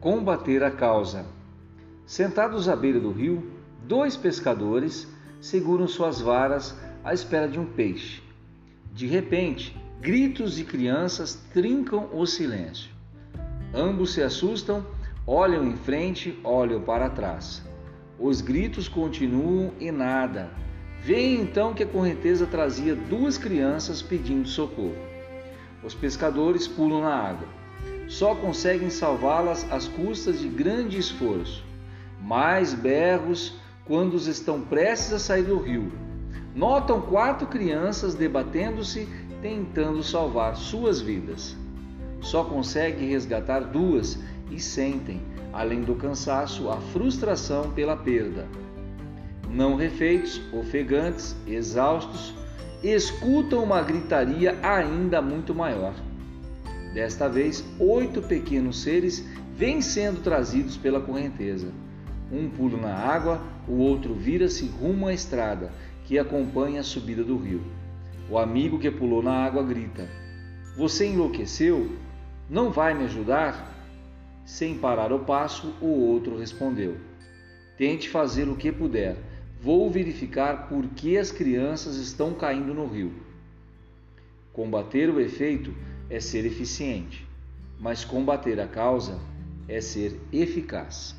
Combater a causa. Sentados à beira do rio, dois pescadores seguram suas varas à espera de um peixe. De repente, gritos de crianças trincam o silêncio. Ambos se assustam, olham em frente, olham para trás. Os gritos continuam e nada. Veem então que a correnteza trazia duas crianças pedindo socorro. Os pescadores pulam na água. Só conseguem salvá-las às custas de grande esforço. Mais berros quando estão prestes a sair do rio. Notam quatro crianças debatendo-se, tentando salvar suas vidas. Só conseguem resgatar duas e sentem, além do cansaço, a frustração pela perda. Não refeitos, ofegantes, exaustos, escutam uma gritaria ainda muito maior. Desta vez, oito pequenos seres vêm sendo trazidos pela correnteza. Um pula na água, o outro vira-se rumo à estrada que acompanha a subida do rio. O amigo que pulou na água grita: Você enlouqueceu? Não vai me ajudar? Sem parar o passo, o outro respondeu: Tente fazer o que puder. Vou verificar por que as crianças estão caindo no rio. Combater o efeito é ser eficiente, mas combater a causa é ser eficaz.